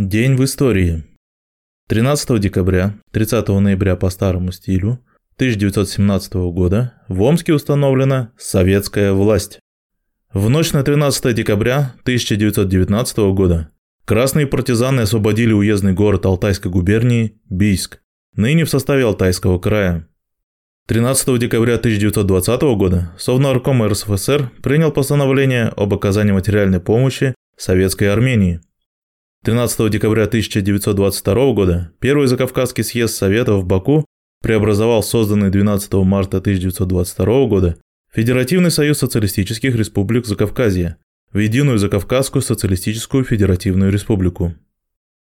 День в истории. 13 декабря, 30 ноября по старому стилю 1917 года в Омске установлена советская власть. В ночь на 13 декабря 1919 года красные партизаны освободили уездный город Алтайской губернии Бийск, ныне в составе Алтайского края. 13 декабря 1920 года Совнарком РСФСР принял постановление об оказании материальной помощи Советской Армении – 13 декабря 1922 года Первый Закавказский съезд Советов в Баку преобразовал созданный 12 марта 1922 года Федеративный союз социалистических республик Закавказья в Единую Закавказскую социалистическую федеративную республику.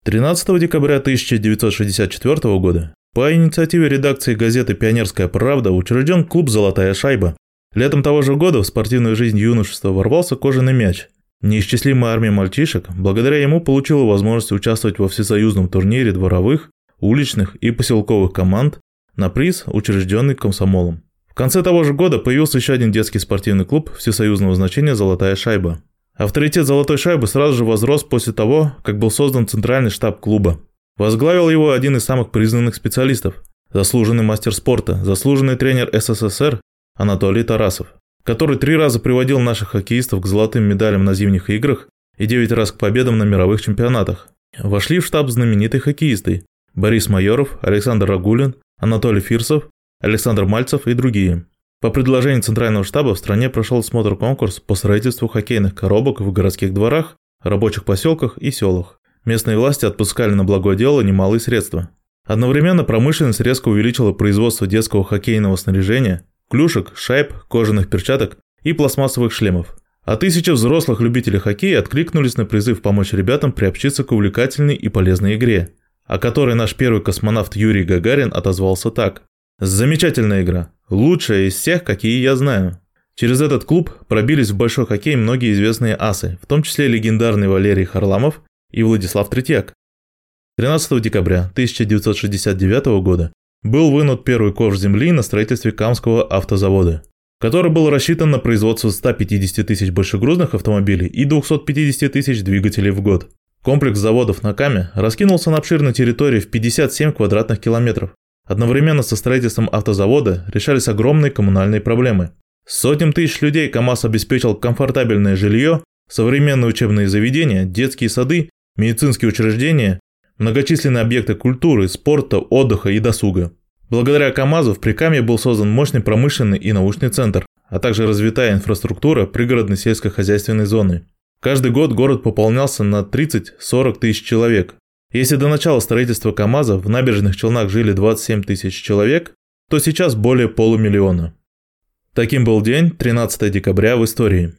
13 декабря 1964 года по инициативе редакции газеты «Пионерская правда» учрежден клуб «Золотая шайба». Летом того же года в спортивную жизнь юношества ворвался кожаный мяч, Неисчислимая армия мальчишек благодаря ему получила возможность участвовать во всесоюзном турнире дворовых, уличных и поселковых команд на приз, учрежденный комсомолом. В конце того же года появился еще один детский спортивный клуб всесоюзного значения «Золотая шайба». Авторитет «Золотой шайбы» сразу же возрос после того, как был создан центральный штаб клуба. Возглавил его один из самых признанных специалистов – заслуженный мастер спорта, заслуженный тренер СССР Анатолий Тарасов который три раза приводил наших хоккеистов к золотым медалям на зимних играх и девять раз к победам на мировых чемпионатах. Вошли в штаб знаменитые хоккеисты Борис Майоров, Александр Рагулин, Анатолий Фирсов, Александр Мальцев и другие. По предложению Центрального штаба в стране прошел смотр-конкурс по строительству хоккейных коробок в городских дворах, рабочих поселках и селах. Местные власти отпускали на благое дело немалые средства. Одновременно промышленность резко увеличила производство детского хоккейного снаряжения, клюшек, шайб, кожаных перчаток и пластмассовых шлемов. А тысячи взрослых любителей хоккея откликнулись на призыв помочь ребятам приобщиться к увлекательной и полезной игре, о которой наш первый космонавт Юрий Гагарин отозвался так. «Замечательная игра. Лучшая из всех, какие я знаю». Через этот клуб пробились в большой хоккей многие известные асы, в том числе легендарный Валерий Харламов и Владислав Третьяк. 13 декабря 1969 года был вынут первый ковш земли на строительстве Камского автозавода, который был рассчитан на производство 150 тысяч большегрузных автомобилей и 250 тысяч двигателей в год. Комплекс заводов на Каме раскинулся на обширной территории в 57 квадратных километров. Одновременно со строительством автозавода решались огромные коммунальные проблемы. Сотням тысяч людей КАМАЗ обеспечил комфортабельное жилье, современные учебные заведения, детские сады, медицинские учреждения многочисленные объекты культуры, спорта, отдыха и досуга. Благодаря КАМАЗу в Прикамье был создан мощный промышленный и научный центр, а также развитая инфраструктура пригородной сельскохозяйственной зоны. Каждый год город пополнялся на 30-40 тысяч человек. Если до начала строительства КАМАЗа в набережных Челнах жили 27 тысяч человек, то сейчас более полумиллиона. Таким был день 13 декабря в истории.